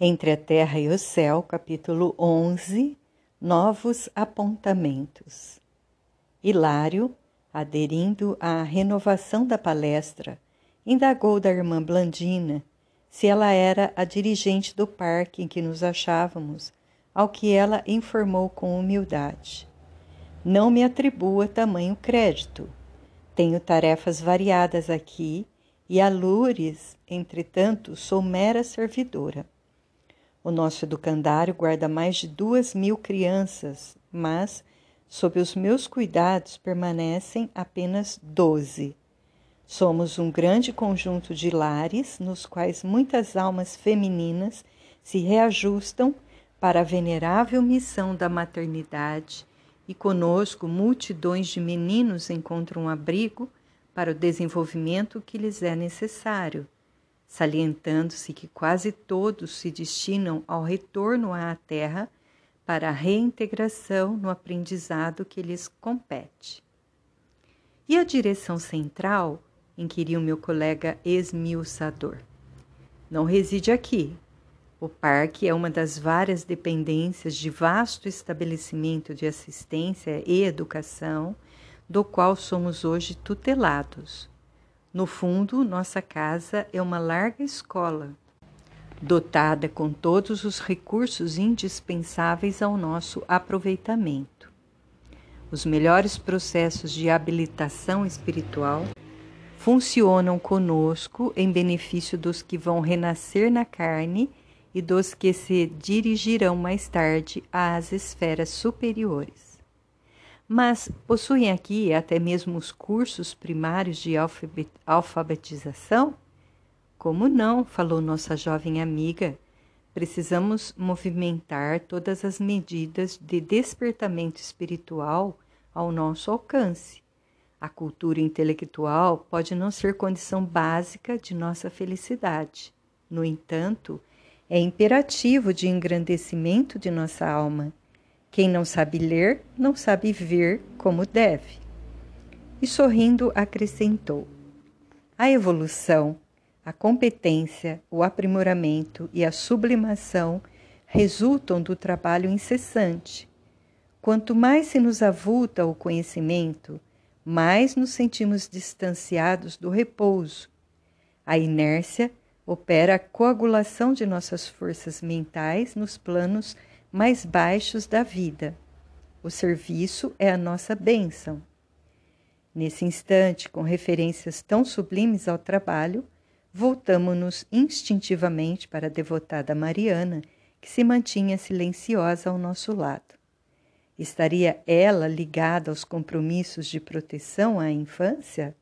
Entre a Terra e o Céu, capítulo 11 Novos apontamentos. Hilário, aderindo à renovação da palestra, indagou da irmã Blandina se ela era a dirigente do parque em que nos achávamos, ao que ela informou com humildade. Não me atribua tamanho crédito. Tenho tarefas variadas aqui e a Lures, entretanto, sou mera servidora. O nosso educandário guarda mais de duas mil crianças, mas, sob os meus cuidados, permanecem apenas doze. Somos um grande conjunto de lares nos quais muitas almas femininas se reajustam para a venerável missão da maternidade e conosco multidões de meninos encontram abrigo para o desenvolvimento que lhes é necessário salientando-se que quase todos se destinam ao retorno à Terra para a reintegração no aprendizado que lhes compete. E a direção central? inquiriu meu colega esmiuçador. Não reside aqui. O parque é uma das várias dependências de vasto estabelecimento de assistência e educação, do qual somos hoje tutelados. No fundo, nossa casa é uma larga escola, dotada com todos os recursos indispensáveis ao nosso aproveitamento. Os melhores processos de habilitação espiritual funcionam conosco em benefício dos que vão renascer na carne e dos que se dirigirão mais tarde às esferas superiores mas possuem aqui até mesmo os cursos primários de alfabetização? Como não? falou nossa jovem amiga. Precisamos movimentar todas as medidas de despertamento espiritual ao nosso alcance. A cultura intelectual pode não ser condição básica de nossa felicidade. No entanto, é imperativo de engrandecimento de nossa alma quem não sabe ler, não sabe ver como deve. E sorrindo acrescentou: A evolução, a competência, o aprimoramento e a sublimação resultam do trabalho incessante. Quanto mais se nos avulta o conhecimento, mais nos sentimos distanciados do repouso. A inércia opera a coagulação de nossas forças mentais nos planos mais baixos da vida. O serviço é a nossa bênção. Nesse instante, com referências tão sublimes ao trabalho, voltamo-nos instintivamente para a devotada Mariana, que se mantinha silenciosa ao nosso lado. Estaria ela ligada aos compromissos de proteção à infância?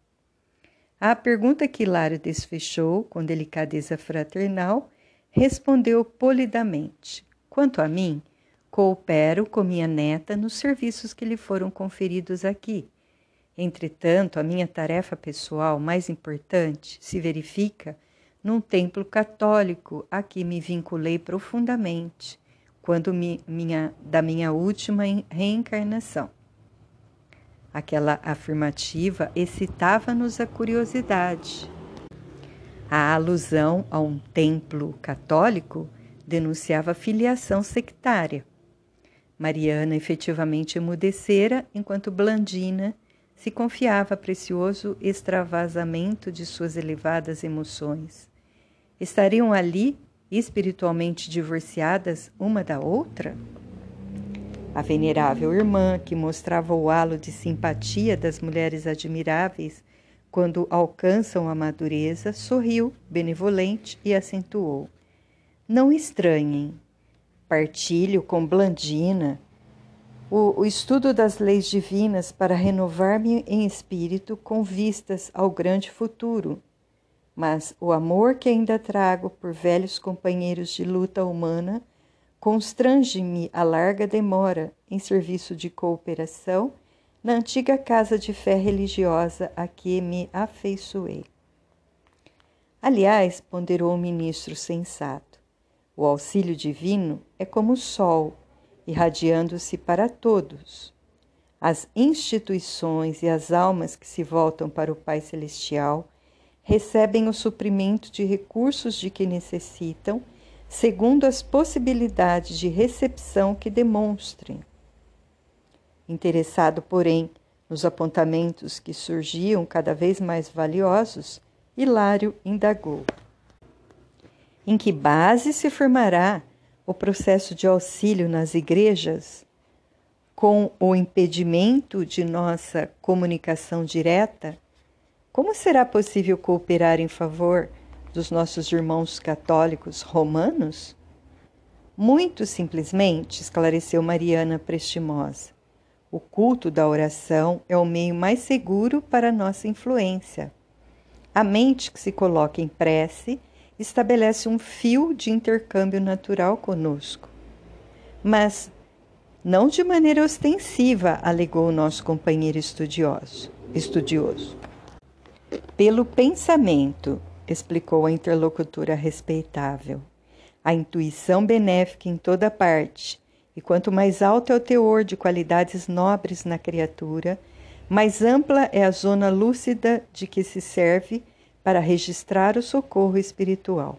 À pergunta que Hilário desfechou com delicadeza fraternal, respondeu polidamente: Quanto a mim, coopero com minha neta nos serviços que lhe foram conferidos aqui. Entretanto, a minha tarefa pessoal mais importante se verifica num templo católico a que me vinculei profundamente quando mi, minha, da minha última reencarnação. Aquela afirmativa excitava-nos a curiosidade. A alusão a um templo católico denunciava filiação sectária. Mariana efetivamente emudecera, enquanto Blandina se confiava a precioso extravasamento de suas elevadas emoções. Estariam ali, espiritualmente divorciadas uma da outra? A venerável irmã, que mostrava o halo de simpatia das mulheres admiráveis quando alcançam a madureza, sorriu, benevolente, e acentuou: não estranhem. Partilho com Blandina o, o estudo das leis divinas para renovar-me em espírito com vistas ao grande futuro. Mas o amor que ainda trago por velhos companheiros de luta humana constrange-me a larga demora em serviço de cooperação na antiga casa de fé religiosa a que me afeiçoei. Aliás, ponderou o ministro sensato, o auxílio divino é como o sol, irradiando-se para todos. As instituições e as almas que se voltam para o Pai Celestial recebem o suprimento de recursos de que necessitam, segundo as possibilidades de recepção que demonstrem. Interessado, porém, nos apontamentos que surgiam cada vez mais valiosos, Hilário indagou: Em que base se formará o processo de auxílio nas igrejas? Com o impedimento de nossa comunicação direta, como será possível cooperar em favor dos nossos irmãos católicos romanos? Muito simplesmente, esclareceu Mariana Prestimosa. O culto da oração é o meio mais seguro para nossa influência. A mente que se coloca em prece estabelece um fio de intercâmbio natural conosco. Mas não de maneira ostensiva, alegou o nosso companheiro estudioso. estudioso. Pelo pensamento, explicou a interlocutora respeitável. A intuição benéfica em toda parte, e quanto mais alto é o teor de qualidades nobres na criatura, mais ampla é a zona lúcida de que se serve para registrar o socorro espiritual.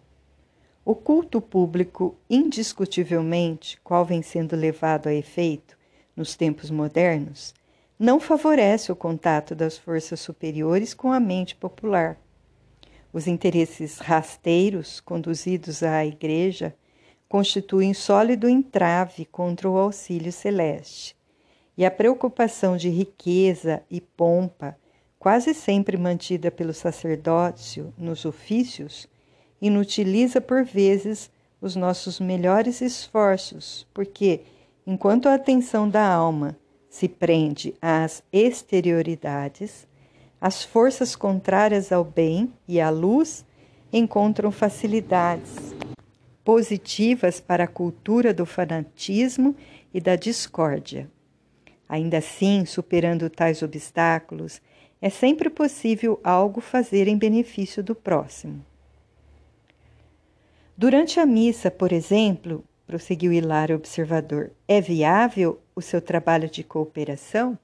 O culto público, indiscutivelmente, qual vem sendo levado a efeito nos tempos modernos, não favorece o contato das forças superiores com a mente popular os interesses rasteiros conduzidos à Igreja constituem sólido entrave contra o auxílio celeste, e a preocupação de riqueza e pompa, quase sempre mantida pelo sacerdócio nos ofícios, inutiliza por vezes os nossos melhores esforços, porque, enquanto a atenção da alma se prende às exterioridades, as forças contrárias ao bem e à luz encontram facilidades positivas para a cultura do fanatismo e da discórdia. Ainda assim, superando tais obstáculos, é sempre possível algo fazer em benefício do próximo. Durante a missa, por exemplo, prosseguiu Hilário observador, é viável o seu trabalho de cooperação?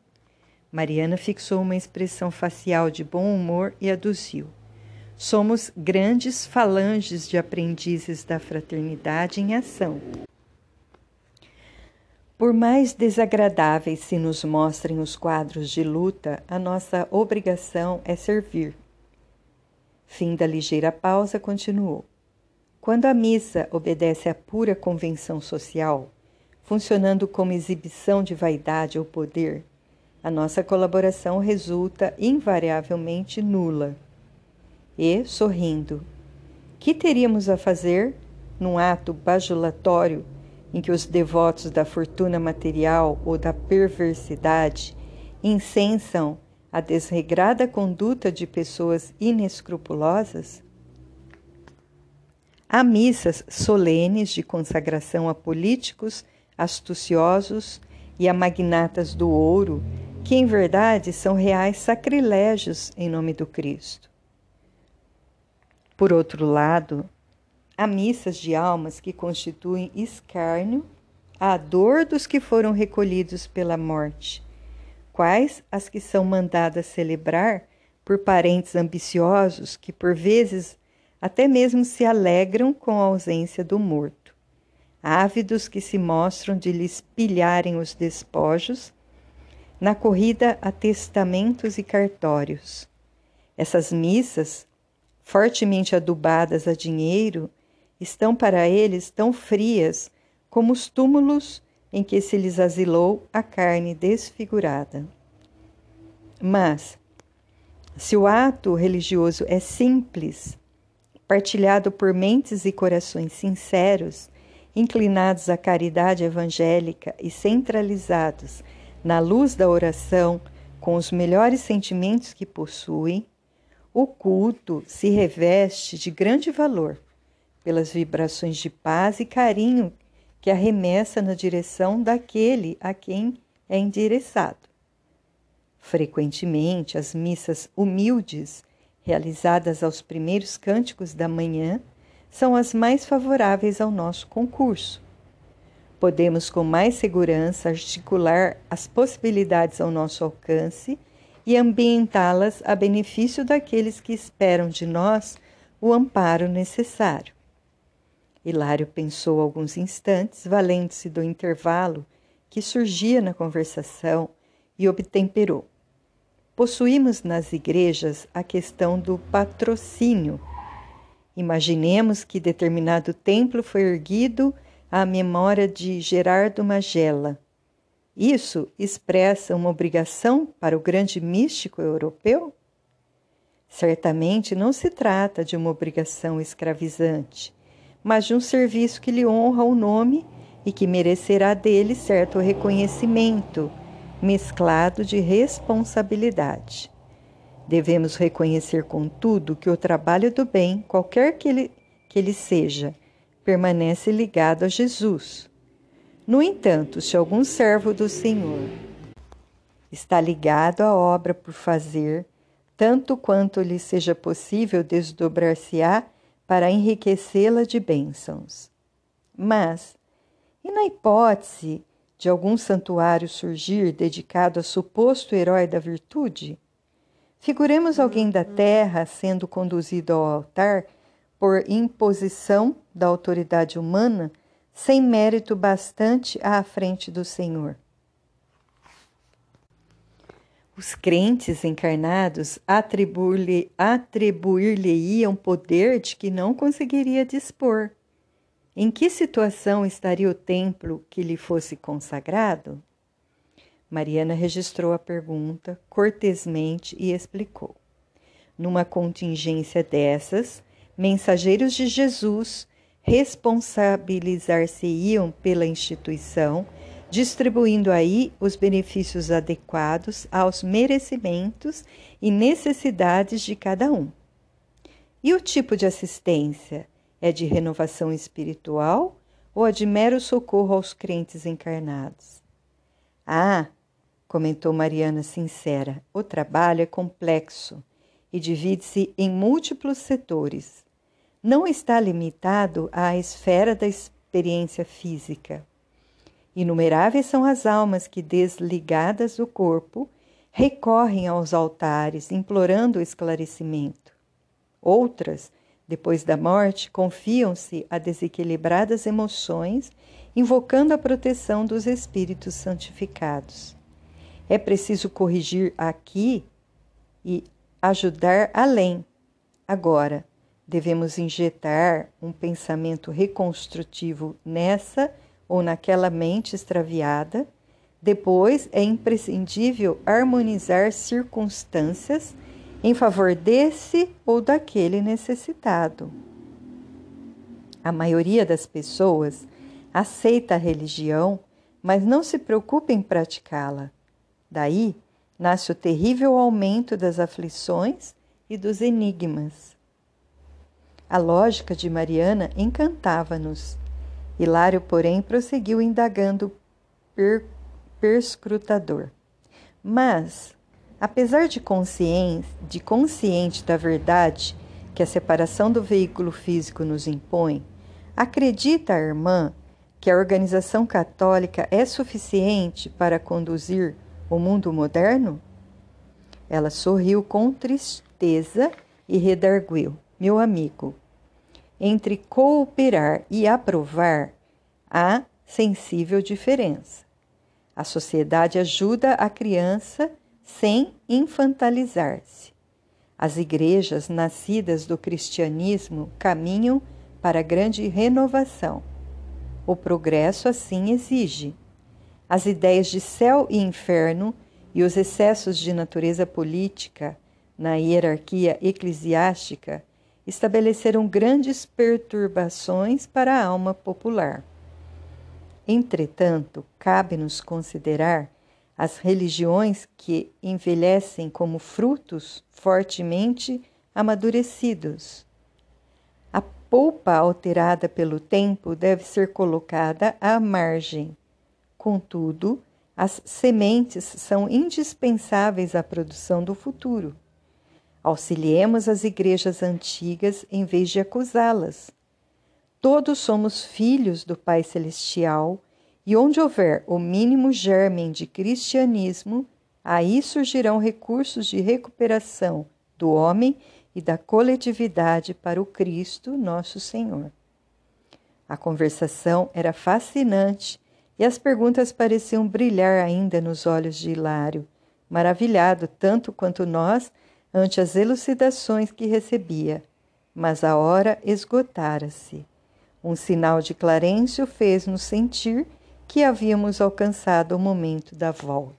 Mariana fixou uma expressão facial de bom humor e aduziu. Somos grandes falanges de aprendizes da fraternidade em ação. Por mais desagradáveis se nos mostrem os quadros de luta, a nossa obrigação é servir. Fim da ligeira pausa, continuou. Quando a missa obedece à pura convenção social, funcionando como exibição de vaidade ou poder, a nossa colaboração resulta invariavelmente nula. E, sorrindo, que teríamos a fazer num ato bajulatório em que os devotos da fortuna material ou da perversidade incensam a desregrada conduta de pessoas inescrupulosas? Há missas solenes de consagração a políticos astuciosos e a magnatas do ouro que em verdade são reais sacrilégios em nome do Cristo. Por outro lado, há missas de almas que constituem escárnio à dor dos que foram recolhidos pela morte, quais as que são mandadas celebrar por parentes ambiciosos que por vezes até mesmo se alegram com a ausência do morto, ávidos que se mostram de lhes pilharem os despojos na corrida a testamentos e cartórios. Essas missas, fortemente adubadas a dinheiro, estão para eles tão frias como os túmulos em que se lhes asilou a carne desfigurada. Mas, se o ato religioso é simples, partilhado por mentes e corações sinceros, inclinados à caridade evangélica e centralizados na luz da oração, com os melhores sentimentos que possui, o culto se reveste de grande valor pelas vibrações de paz e carinho que arremessa na direção daquele a quem é endereçado. Frequentemente, as missas humildes, realizadas aos primeiros cânticos da manhã, são as mais favoráveis ao nosso concurso Podemos com mais segurança articular as possibilidades ao nosso alcance e ambientá-las a benefício daqueles que esperam de nós o amparo necessário. Hilário pensou alguns instantes, valendo-se do intervalo que surgia na conversação, e obtemperou. Possuímos nas igrejas a questão do patrocínio. Imaginemos que determinado templo foi erguido à memória de Gerardo Magela. Isso expressa uma obrigação para o grande místico europeu? Certamente não se trata de uma obrigação escravizante, mas de um serviço que lhe honra o nome e que merecerá dele certo reconhecimento, mesclado de responsabilidade. Devemos reconhecer, contudo, que o trabalho do bem, qualquer que ele, que ele seja, permanece ligado a Jesus. No entanto, se algum servo do Senhor está ligado à obra por fazer, tanto quanto lhe seja possível desdobrar-se-á para enriquecê-la de bênçãos. Mas, e na hipótese de algum santuário surgir dedicado a suposto herói da virtude? Figuremos alguém da terra sendo conduzido ao altar por imposição da autoridade humana, sem mérito bastante à frente do Senhor. Os crentes encarnados atribuir-lhe-iam atribuir poder de que não conseguiria dispor. Em que situação estaria o templo que lhe fosse consagrado? Mariana registrou a pergunta cortesmente e explicou. Numa contingência dessas, mensageiros de Jesus responsabilizar-se-iam pela instituição distribuindo aí os benefícios adequados aos merecimentos e necessidades de cada um. E o tipo de assistência é de renovação espiritual ou é de mero socorro aos crentes encarnados? Ah, comentou Mariana sincera, o trabalho é complexo e divide-se em múltiplos setores. Não está limitado à esfera da experiência física Inumeráveis são as almas que, desligadas do corpo, recorrem aos altares, implorando o esclarecimento. Outras, depois da morte, confiam-se a desequilibradas emoções, invocando a proteção dos espíritos santificados. É preciso corrigir aqui e ajudar além. Agora, devemos injetar um pensamento reconstrutivo nessa ou naquela mente extraviada. Depois, é imprescindível harmonizar circunstâncias em favor desse ou daquele necessitado. A maioria das pessoas aceita a religião, mas não se preocupa em praticá-la. Daí nasce o terrível aumento das aflições e dos enigmas. A lógica de Mariana encantava-nos. Hilário, porém, prosseguiu indagando per perscrutador. Mas, apesar de consciente, de consciente da verdade que a separação do veículo físico nos impõe, acredita a irmã que a organização católica é suficiente para conduzir o mundo moderno? Ela sorriu com tristeza e redarguiu: Meu amigo, entre cooperar e aprovar há sensível diferença. A sociedade ajuda a criança sem infantalizar-se. As igrejas nascidas do cristianismo caminham para grande renovação. O progresso assim exige. As ideias de céu e inferno e os excessos de natureza política na hierarquia eclesiástica estabeleceram grandes perturbações para a alma popular. Entretanto, cabe-nos considerar as religiões que envelhecem como frutos fortemente amadurecidos. A polpa alterada pelo tempo deve ser colocada à margem. Contudo, as sementes são indispensáveis à produção do futuro. Auxiliemos as igrejas antigas em vez de acusá-las. Todos somos filhos do Pai Celestial, e onde houver o mínimo germen de cristianismo, aí surgirão recursos de recuperação do homem e da coletividade para o Cristo, nosso Senhor. A conversação era fascinante e as perguntas pareciam brilhar ainda nos olhos de Hilário, maravilhado tanto quanto nós ante as elucidações que recebia. Mas a hora esgotara-se. Um sinal de Clarencio fez-nos sentir que havíamos alcançado o momento da volta.